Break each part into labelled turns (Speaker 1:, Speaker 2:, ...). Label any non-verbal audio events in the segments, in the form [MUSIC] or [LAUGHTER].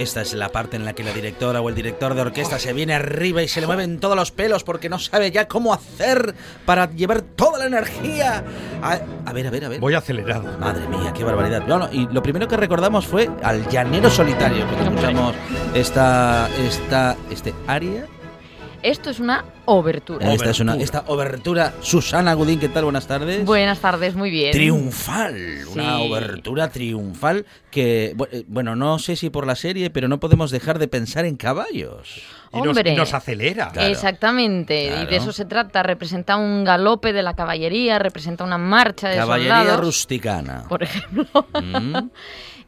Speaker 1: Esta es la parte en la que la directora o el director de orquesta se viene arriba y se le mueven todos los pelos porque no sabe ya cómo hacer para llevar toda la energía. A, a ver, a ver, a ver.
Speaker 2: Voy acelerado.
Speaker 1: Madre mía, qué barbaridad. No, no, y lo primero que recordamos fue al llanero solitario cuando escuchamos esta, esta, este aria.
Speaker 3: Esto es una obertura.
Speaker 1: Esta es una
Speaker 2: Obertura.
Speaker 1: esta obertura. Susana Gudín, ¿qué tal? Buenas tardes.
Speaker 3: Buenas tardes, muy bien.
Speaker 1: Triunfal, una obertura triunfal que, eh, bueno, no sé si por la serie, pero no podemos dejar de pensar en caballos.
Speaker 2: Y nos,
Speaker 3: Hombre.
Speaker 2: y nos acelera.
Speaker 1: Claro.
Speaker 3: Exactamente, y de eso se trata. Representa un galope de la caballería, representa una marcha de
Speaker 1: Caballería
Speaker 3: soldados,
Speaker 1: rusticana.
Speaker 3: por ejemplo.
Speaker 1: Mm. [LAUGHS]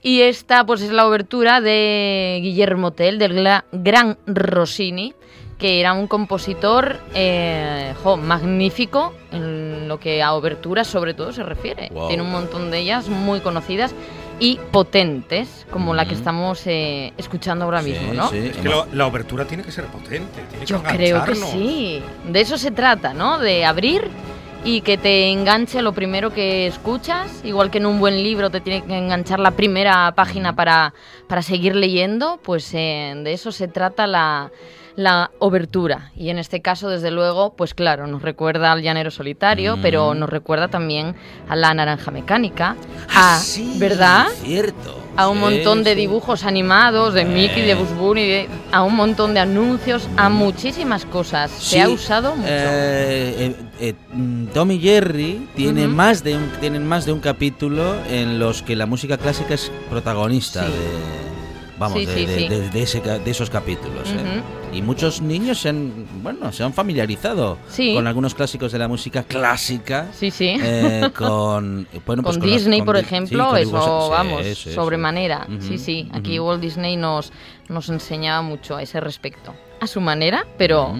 Speaker 3: Y esta, pues, es la obertura de Guillermo Tell, del gran Rossini, que era un compositor eh, jo, magnífico en lo que a oberturas sobre todo se refiere.
Speaker 1: Wow.
Speaker 3: Tiene un montón de ellas muy conocidas y potentes, como la que estamos eh, escuchando ahora
Speaker 1: Sí,
Speaker 3: mismo, ¿no?
Speaker 1: sí.
Speaker 2: Es que lo- la obertura tiene que ser potente. Tiene
Speaker 3: Yo
Speaker 2: que
Speaker 3: creo que sí. De eso se trata, ¿no? De abrir y que te enganche lo primero que escuchas, igual que en un buen libro te tiene que enganchar la primera página para, para seguir leyendo, pues eh, de eso se trata la, la obertura. Y en este caso, desde luego, pues claro, nos recuerda al llanero solitario,
Speaker 1: Mm.
Speaker 3: pero nos recuerda también a la naranja mecánica,
Speaker 1: Ah,
Speaker 3: a,
Speaker 1: sí,
Speaker 3: ¿verdad?
Speaker 1: Cierto.
Speaker 3: a un
Speaker 1: Sí,
Speaker 3: montón de
Speaker 1: sí.
Speaker 3: dibujos animados, de Mickey, de. Bugs Bunny, de- a un montón de anuncios, a muchísimas cosas. Se ha usado mucho.
Speaker 1: eh, eh, eh, mm, Tom y Jerry tiene más de un, tienen más de un capítulo en los que la música clásica es protagonista de vamos de, de- de- de ese de esos capítulos ¿eh? Y muchos niños se han bueno se han familiarizado
Speaker 3: Sí.
Speaker 1: con algunos clásicos de la música clásica
Speaker 3: Sí, sí.
Speaker 1: eh, [LAUGHS] con bueno, pues
Speaker 3: con
Speaker 1: las-
Speaker 3: Disney,
Speaker 1: con
Speaker 3: por
Speaker 1: Di-
Speaker 3: ejemplo, eso, vamos, sobremanera. Sí, sí. Aquí. Walt Disney nos, nos enseñaba mucho a ese respecto. A su manera, pero,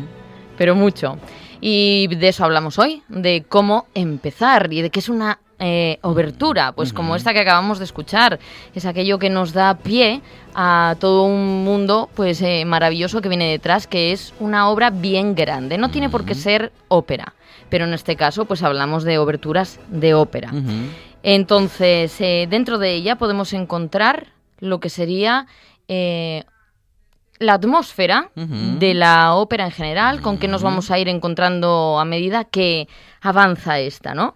Speaker 3: pero mucho. Y de eso hablamos hoy, de cómo empezar y de qué es una eh, obertura, pues como esta que acabamos de escuchar, es aquello que nos da pie a todo un mundo pues eh, maravilloso que viene detrás, que es una obra bien grande. No tiene por qué ser ópera, pero en este caso pues hablamos de oberturas de ópera. Entonces, eh, dentro de ella podemos encontrar lo que sería la atmósfera de la ópera en general, con que nos vamos a ir encontrando a medida que avanza esta, ¿no?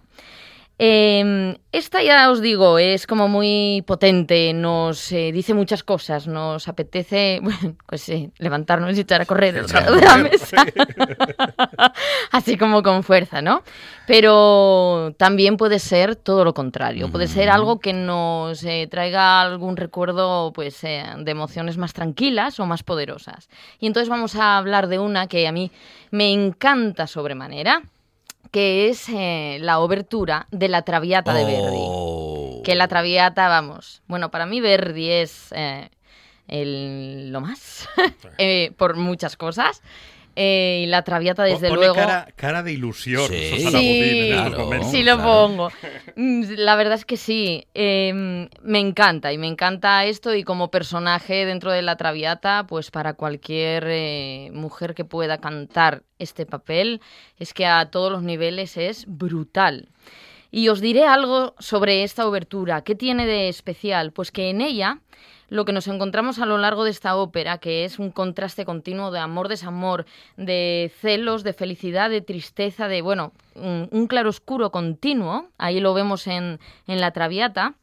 Speaker 3: Eh, esta ya os digo, es como muy potente, nos eh, dice muchas cosas, nos apetece, [LAUGHS] bueno, pues sí, levantarnos y echar a correr de la mesa. [LAUGHS] Así como con fuerza, ¿no? Pero también puede ser todo lo contrario, puede ser algo que nos eh, traiga algún recuerdo pues eh, de emociones más tranquilas o más poderosas. Y entonces vamos a hablar de una que a mí me encanta sobremanera, que es eh, la obertura de la Traviata de Verdi.
Speaker 1: Oh.
Speaker 3: Que la Traviata, vamos, bueno, para mí Verdi es eh, el- lo más, [LAUGHS] eh, por muchas cosas. Eh, y la Traviata, desde
Speaker 2: Pone
Speaker 3: luego...
Speaker 2: Cara, cara de ilusión.
Speaker 1: Sí.
Speaker 2: Susana
Speaker 3: Sí,
Speaker 2: Budín, en estos
Speaker 1: claro.
Speaker 2: momentos.
Speaker 3: Sí, lo
Speaker 1: claro.
Speaker 3: pongo. Mm, La verdad es que sí. eh, me encanta y me encanta esto y como personaje dentro de la Traviata, pues para cualquier eh, mujer que pueda cantar este papel, es que a todos los niveles es brutal. Y os diré algo sobre esta obertura. ¿Qué tiene de especial? Pues que en ella lo que nos encontramos a lo largo de esta ópera, que es un contraste continuo de amor-desamor, de celos, de felicidad, de tristeza, de, bueno, un, claroscuro continuo, ahí lo vemos en, en la Traviata,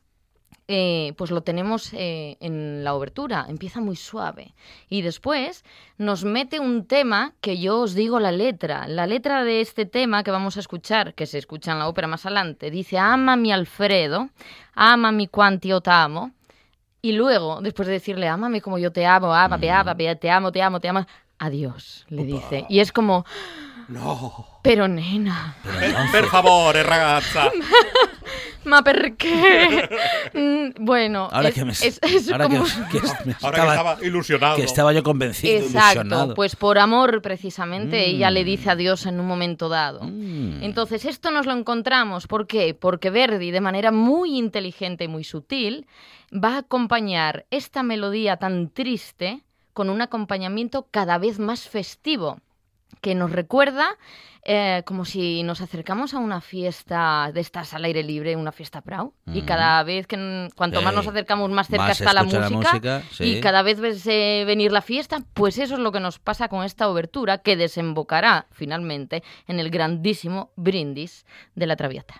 Speaker 3: eh, pues lo tenemos eh, en la obertura, empieza muy suave. Y después nos mete un tema que yo os digo la letra. La letra de este tema que vamos a escuchar, que se escucha en la ópera más adelante, dice, ama mi Alfredo, ama mi quanti io t'amo. Y luego, después de decirle, ámame como yo te amo, ámame, ámame, te amo, te amo, te amo, adiós, le dice. Y es como,
Speaker 2: No.
Speaker 3: pero nena,
Speaker 1: Pero [LAUGHS]
Speaker 2: Per, favore, ragazza.
Speaker 3: ma perché? Mm, bueno,
Speaker 1: Ahora
Speaker 3: es,
Speaker 1: que me...
Speaker 3: es- es
Speaker 1: ahora que-
Speaker 3: como... [LAUGHS]
Speaker 1: que me [LAUGHS]
Speaker 2: Ahora que estaba ilusionado.
Speaker 1: que estaba yo convencido,
Speaker 3: Exacto,
Speaker 1: ilusionado.
Speaker 3: pues por amor precisamente ella le
Speaker 1: Mm.
Speaker 3: dice adiós en un momento dado.
Speaker 1: Mm.
Speaker 3: Entonces, esto nos lo encontramos, ¿por qué? Porque Verdi, de manera muy inteligente y muy sutil, va a acompañar esta melodía tan triste con un acompañamiento cada vez más festivo, que nos recuerda eh, como si nos acercamos a una fiesta de estas al aire libre, una fiesta Prau, y cada vez que cuanto más nos acercamos más cerca
Speaker 1: Más
Speaker 3: está la música,
Speaker 1: sí.
Speaker 3: y cada vez ves eh, venir la fiesta, pues eso es lo que nos pasa con esta obertura que desembocará finalmente en el grandísimo brindis de la Traviata.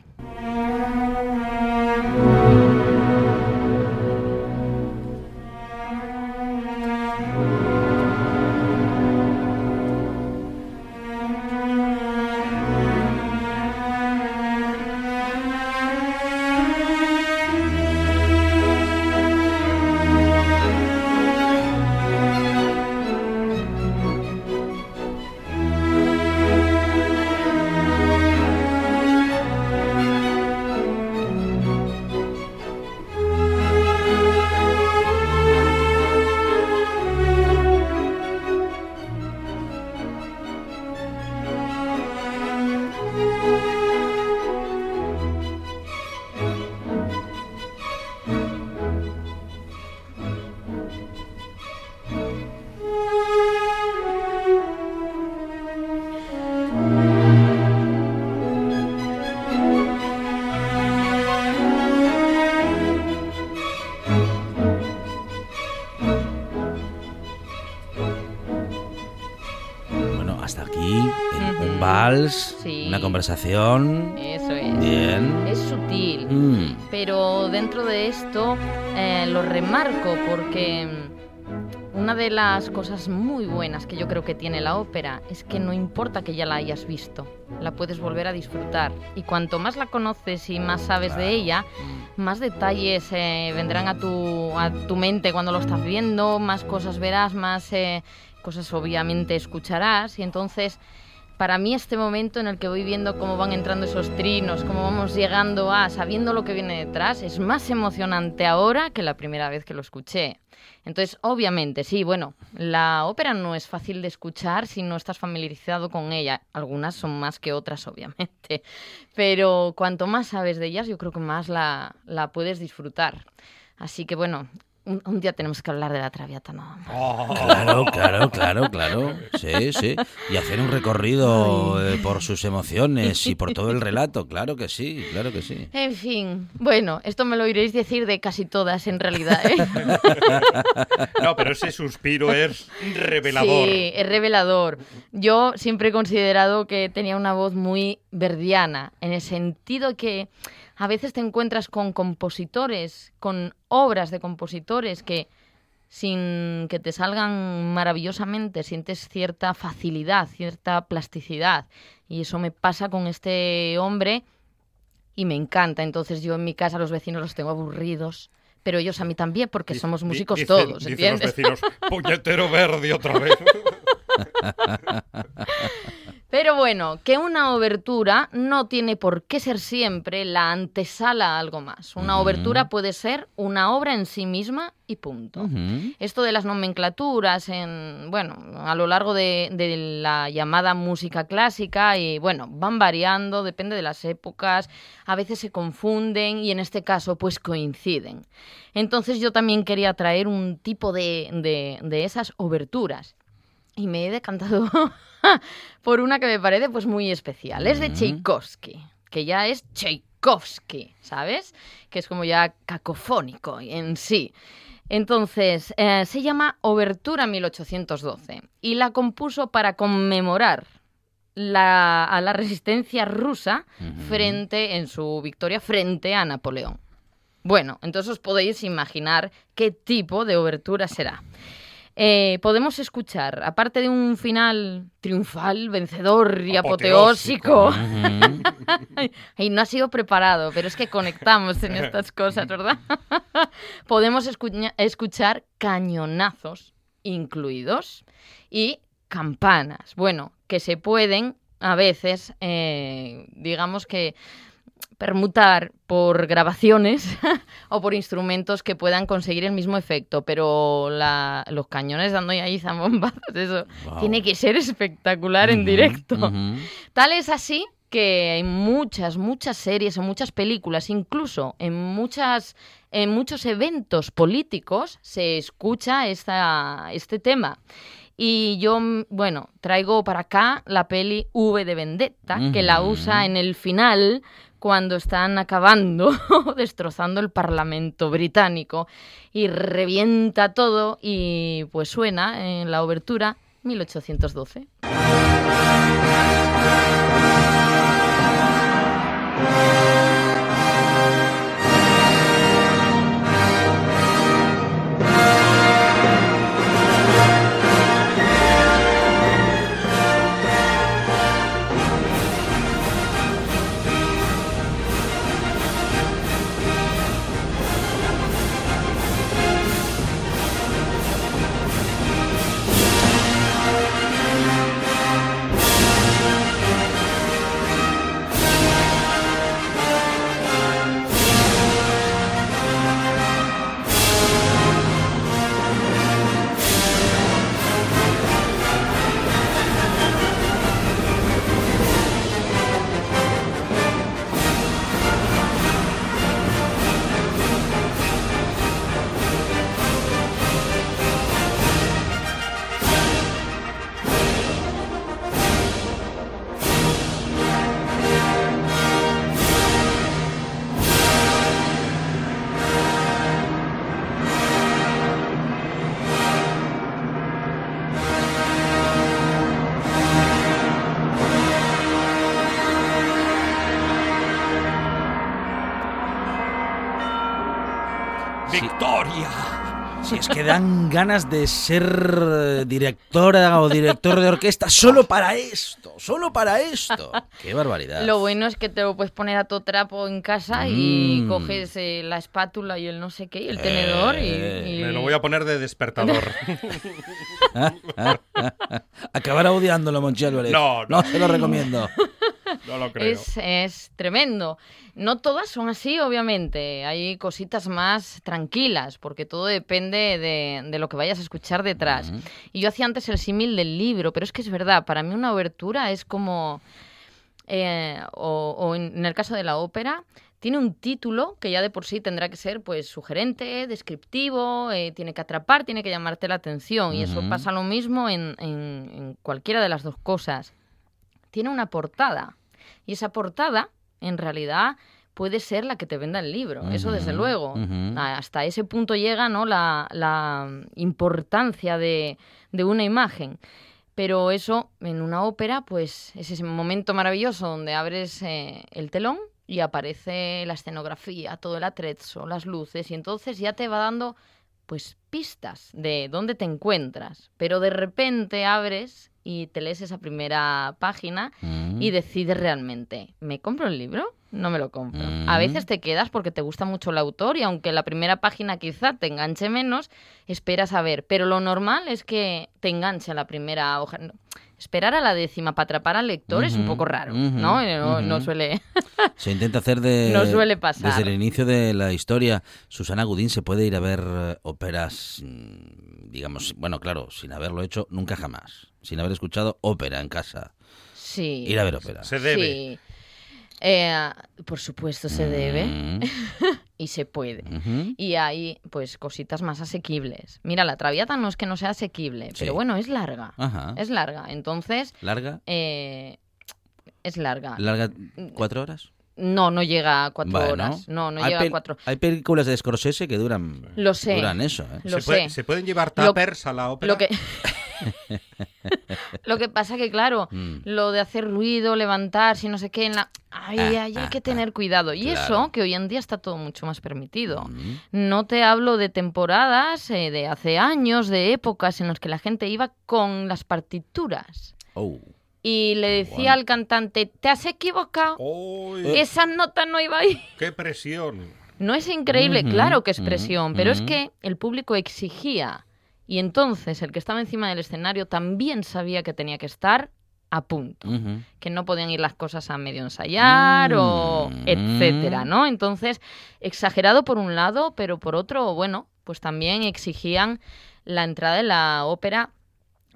Speaker 3: Sí.
Speaker 1: una conversación.
Speaker 3: Eso es.
Speaker 1: Bien.
Speaker 3: Es sutil.
Speaker 1: Mm.
Speaker 3: Pero dentro de esto eh, lo remarco porque mm, una de las cosas muy buenas que yo creo que tiene la ópera es que no importa que ya la hayas visto, la puedes volver a disfrutar. Y cuanto más la conoces y más sabes de ella, más detalles eh, vendrán a tu, a tu mente cuando lo estás viendo, más cosas verás, más eh, cosas obviamente escucharás. Y entonces, para mí este momento en el que voy viendo cómo van entrando esos trinos, cómo vamos llegando a, sabiendo lo que viene detrás, es más emocionante ahora que la primera vez que lo escuché. Entonces, obviamente, sí, bueno, la ópera no es fácil de escuchar si no estás familiarizado con ella. Algunas son más que otras, [LAUGHS] obviamente. Pero cuanto más sabes de ellas, yo creo que más la, puedes disfrutar. Así que, bueno, un, un día tenemos que hablar de la Traviata, ¿no?
Speaker 2: Oh.
Speaker 1: Claro, claro, claro, claro. Sí, sí. Y hacer un recorrido eh, por sus emociones y por todo el relato. Claro que sí, claro que sí.
Speaker 3: En fin, bueno, esto me lo oiréis decir de casi todas en realidad, ¿eh? [LAUGHS]
Speaker 2: No, pero ese suspiro es revelador.
Speaker 3: Sí, es revelador. Yo siempre he considerado que tenía una voz muy verdiana, en el sentido que a veces te encuentras con compositores, con obras de compositores que sin que te salgan maravillosamente sientes cierta facilidad, cierta plasticidad. Y eso me pasa con este hombre y me encanta. Entonces yo en mi casa los vecinos los tengo aburridos, pero ellos a mí también porque somos músicos
Speaker 2: dicen-
Speaker 3: todos,
Speaker 2: dicen
Speaker 3: ¿entiendes?
Speaker 2: los vecinos, [LAUGHS] puñetero verde otra vez. [LAUGHS]
Speaker 3: Pero bueno, que una obertura no tiene por qué ser siempre la antesala a algo más. Una obertura puede ser una obra en sí misma y punto. Esto de las nomenclaturas, en, bueno, a lo largo de, de la llamada música clásica, y bueno, van variando, depende de las épocas, a veces se confunden y en este caso pues coinciden. Entonces yo también quería traer un tipo de, de, de esas oberturas y me he decantado [LAUGHS] por una que me parece pues muy especial. Es de. Tchaikovsky, que ya es Tchaikovsky, ¿sabes? Que es como ya cacofónico en sí. Entonces, eh, se llama Obertura 1812 y la compuso para conmemorar la- a la resistencia rusa frente en su victoria frente a Napoleón. Bueno, entonces os podéis imaginar qué tipo de obertura será. Eh, podemos escuchar, aparte de un final triunfal, vencedor y
Speaker 2: Apoteósico. [LAUGHS]
Speaker 3: y no ha sido preparado, pero es que conectamos en estas cosas, ¿verdad? [LAUGHS] Podemos escuña- escuchar cañonazos incluidos y campanas. Bueno, que se pueden a veces, eh, digamos que permutar por grabaciones [LAUGHS] o por instrumentos que puedan conseguir el mismo efecto, pero la- los cañones dando ahí zambombazos, eso
Speaker 1: Wow.
Speaker 3: tiene que ser espectacular en directo. Tal es así que en muchas, muchas series, en muchas películas, incluso en muchas, en muchos eventos políticos se escucha esta, este tema. Y yo, mm, bueno, traigo para acá la peli V de Vendetta, que la usa en el final cuando están acabando, [LAUGHS] destrozando el Parlamento británico y revienta todo y pues suena en la obertura 1812.
Speaker 1: Dan ganas de ser directora o director de orquesta solo para esto, solo para esto. ¡Qué barbaridad!
Speaker 3: Lo bueno es que te lo puedes poner a todo trapo en casa y
Speaker 1: Mm.
Speaker 3: coges eh, la espátula y el no sé qué y el tenedor y,
Speaker 1: Eh,
Speaker 3: y-
Speaker 2: Me lo voy a poner de despertador. [LAUGHS]
Speaker 1: Acabará odiándolo, Monchi Álvarez.
Speaker 2: No, no.
Speaker 1: se lo recomiendo. [LAUGHS] [LAUGHS]
Speaker 2: No lo creo.
Speaker 3: es, es tremendo. No todas son así, obviamente. Hay cositas más tranquilas, porque todo depende de, de lo que vayas a escuchar detrás. Y yo hacía antes el símil del libro, pero es que es verdad, para mí una obertura es como, eh, o, o en, el caso de la ópera, tiene un título que ya de por sí tendrá que ser pues sugerente, descriptivo, eh, tiene que atrapar, tiene que llamarte la atención. Y eso pasa lo mismo en, en- en cualquiera de las dos cosas. Tiene una portada. Y esa portada, en realidad, puede ser la que te venda el libro. Eso desde luego. Hasta ese punto llega ¿no? la, la importancia de, de una imagen. Pero eso, en una ópera, pues es ese momento maravilloso donde abres eh, el telón y aparece la escenografía, todo el atrezzo, las luces, y entonces ya te va dando pues pistas de dónde te encuentras. Pero de repente abres y te lees esa primera página
Speaker 1: Mm.
Speaker 3: y decides realmente, ¿me compro el libro? No me lo compro. A
Speaker 1: Mm.
Speaker 3: veces te quedas porque te gusta mucho el autor y aunque la primera página quizá te enganche menos, esperas a ver. Pero lo normal es que te enganche a la primera hoja. No, Esperar a la décima para atrapar al lector es un poco raro, ¿no? Eh, No, no
Speaker 1: ujú.
Speaker 3: suele... [LAUGHS]
Speaker 1: Se intenta hacer de. [LAUGHS]
Speaker 3: No suele pasar.
Speaker 1: Desde el inicio de la historia, Susana Gudín se puede ir a ver eh, óperas, mm, digamos, bueno, claro, sin haberlo hecho nunca jamás. Sin haber escuchado ópera en casa.
Speaker 3: Sí.
Speaker 1: Ir a ver ópera.
Speaker 2: Se debe.
Speaker 3: Sí. Eh, por supuesto se debe
Speaker 1: Mm, [LAUGHS]
Speaker 3: y se puede. Y hay, pues, cositas más asequibles. Mira, la Traviata no es que no sea asequible,
Speaker 1: Sí.
Speaker 3: pero bueno, es larga.
Speaker 1: Ajá.
Speaker 3: Es larga. Entonces,
Speaker 1: ¿Larga?
Speaker 3: eh, es larga.
Speaker 1: ¿Larga cuatro horas?
Speaker 3: No, no llega a cuatro
Speaker 1: Bueno,
Speaker 3: horas. No, no
Speaker 1: hay
Speaker 3: llega a cuatro.
Speaker 1: Hay películas de Scorsese que duran,
Speaker 3: Lo sé.
Speaker 1: duran eso. ¿eh?
Speaker 3: Lo
Speaker 2: ¿Se, puede-
Speaker 3: sé.
Speaker 2: ¿Se pueden llevar
Speaker 3: Lo-
Speaker 2: tuppers a la ópera?
Speaker 3: Lo que... [LAUGHS] [LAUGHS] lo que pasa que, claro,
Speaker 1: Mm.
Speaker 3: lo de hacer ruido, levantarse y no sé qué, en la... Ay,
Speaker 1: Ah,
Speaker 3: ay, hay
Speaker 1: ah,
Speaker 3: que
Speaker 1: ah.
Speaker 3: tener cuidado. Y
Speaker 1: Claro.
Speaker 3: eso, que hoy en día está todo mucho más permitido.
Speaker 1: Mm.
Speaker 3: No te hablo de temporadas eh, de hace años, de épocas en las que la gente iba con las partituras.
Speaker 1: Oh.
Speaker 3: Y le decía al cantante, te has equivocado,
Speaker 2: ¡Uy!
Speaker 3: esa nota no iba ahí. [LAUGHS]
Speaker 2: ¡Qué presión!
Speaker 3: No es increíble, claro que es presión, pero es que el público exigía Y entonces el que estaba encima del escenario también sabía que tenía que estar a punto, que no podían ir las cosas a medio ensayar o
Speaker 1: Mm.
Speaker 3: etcétera, ¿no? Entonces, exagerado por un lado, pero por otro, bueno, pues también exigían la entrada en la ópera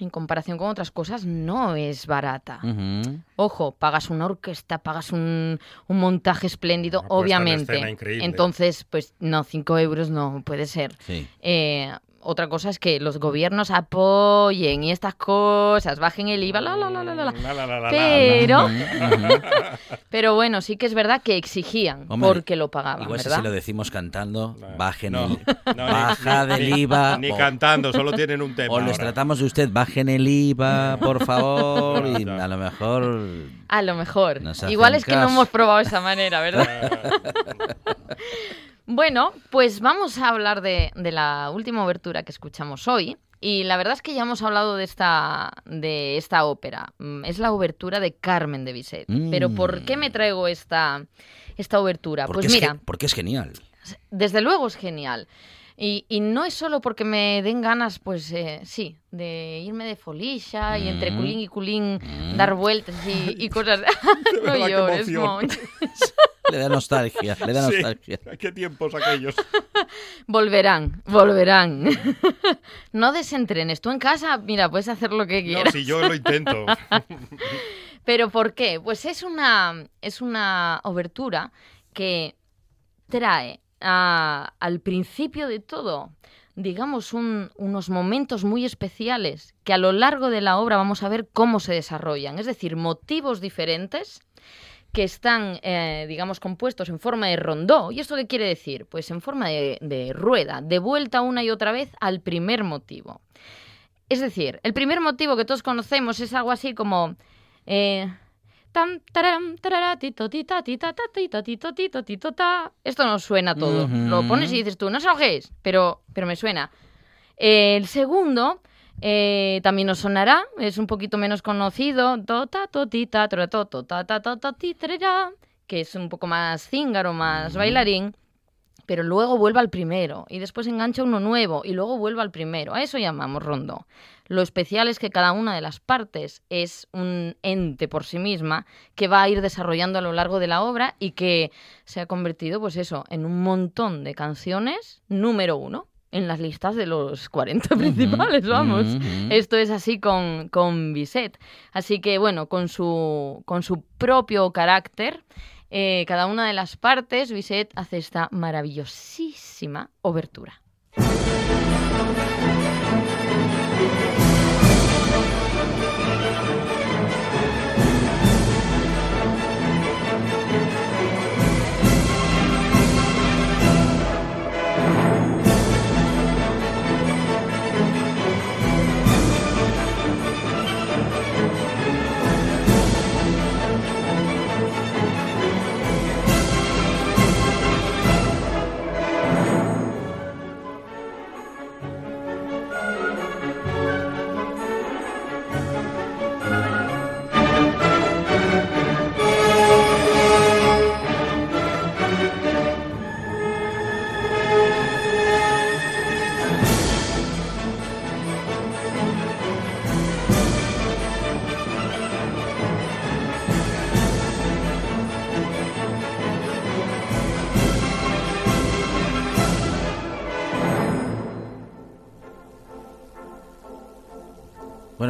Speaker 3: en comparación con otras cosas no es barata. Ojo, pagas una orquesta, pagas un, un montaje espléndido,
Speaker 2: en
Speaker 3: obviamente.
Speaker 2: escena increíble.
Speaker 3: Entonces, pues no, cinco euros no puede ser.
Speaker 1: Sí.
Speaker 3: Eh, otra cosa es que los gobiernos apoyen y estas cosas, bajen el IVA, la, la, la, la, la, la.
Speaker 2: La, la, la, la, la.
Speaker 3: Pero, [LAUGHS] pero bueno, sí que es verdad que exigían
Speaker 1: Hombre,
Speaker 3: porque lo pagaban,
Speaker 1: Igual si
Speaker 3: ¿verdad?
Speaker 1: se lo decimos cantando, bajen
Speaker 2: no,
Speaker 1: el...
Speaker 2: no,
Speaker 1: baja
Speaker 2: ni-
Speaker 1: del
Speaker 2: ni-
Speaker 1: IVA. [LAUGHS]
Speaker 2: Ni
Speaker 1: o-
Speaker 2: cantando, solo tienen un tema.
Speaker 1: O les
Speaker 2: ahora.
Speaker 1: tratamos de usted, bajen el IVA, por favor, y [LAUGHS] a lo mejor...
Speaker 3: A lo mejor. Igual es que no
Speaker 1: caso.
Speaker 3: hemos probado esa manera, ¿verdad? Bueno, pues vamos a hablar de, de la última obertura que escuchamos hoy. Y la verdad es que ya hemos hablado de esta, de esta ópera. Mm, Es la obertura de Carmen de Bizet.
Speaker 1: Mm.
Speaker 3: Pero ¿por qué me traigo esta, esta obertura?
Speaker 1: Porque,
Speaker 3: Pues
Speaker 1: es,
Speaker 3: mira,
Speaker 1: porque es genial.
Speaker 3: desde luego es genial. Y, y no es solo porque me den ganas, pues eh, sí, de irme de folisha y entre
Speaker 1: Mm.
Speaker 3: culín y culín
Speaker 1: Mm.
Speaker 3: dar vueltas y, y cosas. [LAUGHS] no llores. [LAUGHS]
Speaker 1: Le da nostalgia, le da
Speaker 2: sí,
Speaker 1: nostalgia.
Speaker 2: Qué tiempos aquellos. [LAUGHS]
Speaker 3: Volverán, volverán. no desentrenes. Tú en casa, mira, puedes hacer lo que
Speaker 2: No,
Speaker 3: quieras.
Speaker 2: si yo lo intento.
Speaker 3: Pero ¿por qué? Pues es una, es una obertura que trae al principio de todo, digamos, un- unos momentos muy especiales que a lo largo de la obra vamos a ver cómo se desarrollan. Es decir, motivos diferentes que están, eh, digamos, compuestos en forma de rondó. ¿Y esto qué quiere decir? Pues en forma de, de rueda, de vuelta una y otra vez al primer motivo. Es decir, el primer motivo que todos conocemos es algo así como... eh, tan, taram, tarara, tito, tita, tita, ta, tito, tito, tito, tito, ta. Esto nos suena todo.
Speaker 1: Ujú.
Speaker 3: Lo pones y dices tú, no es, pero, pero me suena. El segundo eh, también nos sonará, es un poquito menos conocido, to, ta, to, ti, ta, tra, to, to, ta, ta, ta, ta, ti, trera, que es un poco más cíngaro, más bailarín, pero luego vuelve al primero y después engancha uno nuevo y luego vuelve al primero. A eso llamamos rondo. Lo especial es que cada una de las partes es un ente por sí misma que va a ir desarrollando a lo largo de la obra y que se ha convertido, pues eso, en un montón de canciones número uno en las listas de los [LAUGHS] 40 principales, vamos. Esto es así con, con Bizet. Así que, bueno, con su, con su propio carácter, eh, cada una de las partes, Bizet hace esta maravillosísima obertura.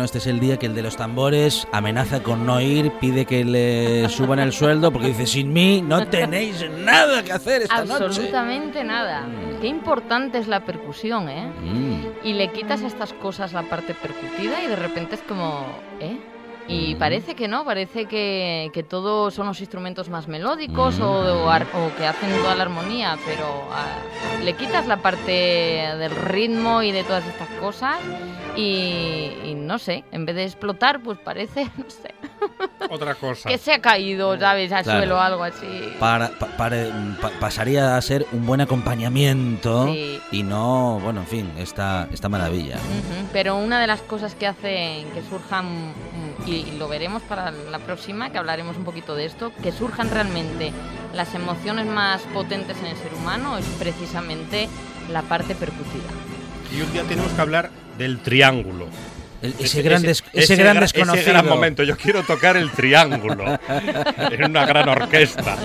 Speaker 1: Este es el día que el de los tambores amenaza con no ir, pide que le suban el sueldo porque dice, sin mí no tenéis nada que hacer esta noche.
Speaker 3: Absolutamente nada.
Speaker 1: Mm.
Speaker 3: Qué importante es la percusión, ¿eh?
Speaker 1: Mm.
Speaker 3: Y le quitas a estas cosas la parte percutida y de repente es como, ¿eh? Y
Speaker 1: Mm.
Speaker 3: parece que no, parece que, que todo son los instrumentos más melódicos
Speaker 1: Mm.
Speaker 3: o, o o que hacen toda la armonía, pero ah, le quitas la parte del ritmo y de todas estas cosas y, y no sé, en vez de explotar, pues parece, [LAUGHS] no sé,
Speaker 2: Otra cosa.
Speaker 3: que se ha caído, ¿sabes? Al
Speaker 1: Claro.
Speaker 3: suelo o algo así.
Speaker 1: Para, pa- pare- pa- pasaría a ser un buen acompañamiento
Speaker 3: Sí.
Speaker 1: y no, bueno, en fin, esta, esta maravilla.
Speaker 3: Pero una de las cosas que hacen que surjan, mm, y lo veremos para la próxima, que hablaremos un poquito de esto, que surjan realmente las emociones más potentes en el ser humano es precisamente la parte percutida.
Speaker 2: Y un día tenemos que hablar del triángulo.
Speaker 1: El- ese, gran, des- ese,
Speaker 2: ese
Speaker 1: gran
Speaker 2: gra-
Speaker 1: desconocido.
Speaker 2: Ese gran momento. Yo quiero tocar el triángulo [LAUGHS] en una gran orquesta.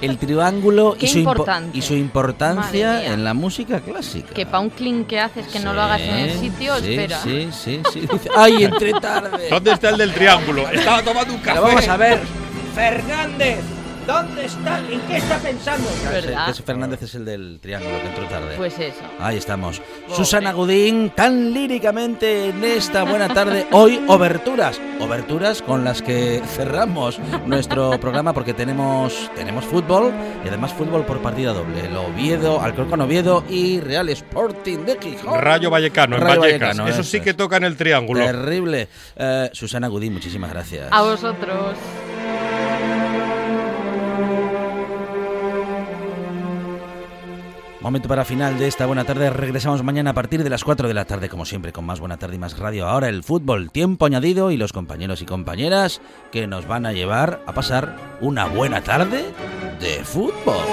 Speaker 1: El triángulo y su, y su importancia en la música clásica.
Speaker 3: Que para un clean que haces que no lo hagas en el
Speaker 1: Sí,
Speaker 3: sitio,
Speaker 1: sí,
Speaker 3: espera.
Speaker 1: Sí, sí, sí. Dice, ¡Ay, entré tarde!
Speaker 2: ¿Dónde está el del triángulo? Estaba tomando un café.
Speaker 1: Pero vamos a ver. Fernández, ¿dónde está? ¿En qué está pensando?
Speaker 3: ¿Verdad?
Speaker 1: Ese Fernández es el del triángulo que entró tarde.
Speaker 3: Pues eso.
Speaker 1: Ahí estamos.
Speaker 3: Pobre.
Speaker 1: Susana Gudín, tan líricamente en esta buena tarde. Hoy, oberturas. Oberturas con las que cerramos nuestro programa porque tenemos, tenemos fútbol y además fútbol por partida doble. El Oviedo, Alcorcón Oviedo y Real Sporting de Gijón.
Speaker 2: Rayo Vallecano, en
Speaker 1: Rayo
Speaker 2: Vallecas.
Speaker 1: Vallecano,
Speaker 2: eso
Speaker 1: eso
Speaker 2: sí
Speaker 1: es.
Speaker 2: que toca en el triángulo.
Speaker 1: Terrible. Eh, Susana Gudín, muchísimas gracias.
Speaker 3: A vosotros.
Speaker 1: Momento para final de esta buena tarde. Regresamos mañana a partir de las 4 de la tarde, como siempre, con más buena tarde y más radio. Ahora el fútbol, tiempo añadido y los compañeros y compañeras que nos van a llevar a pasar una buena tarde de fútbol.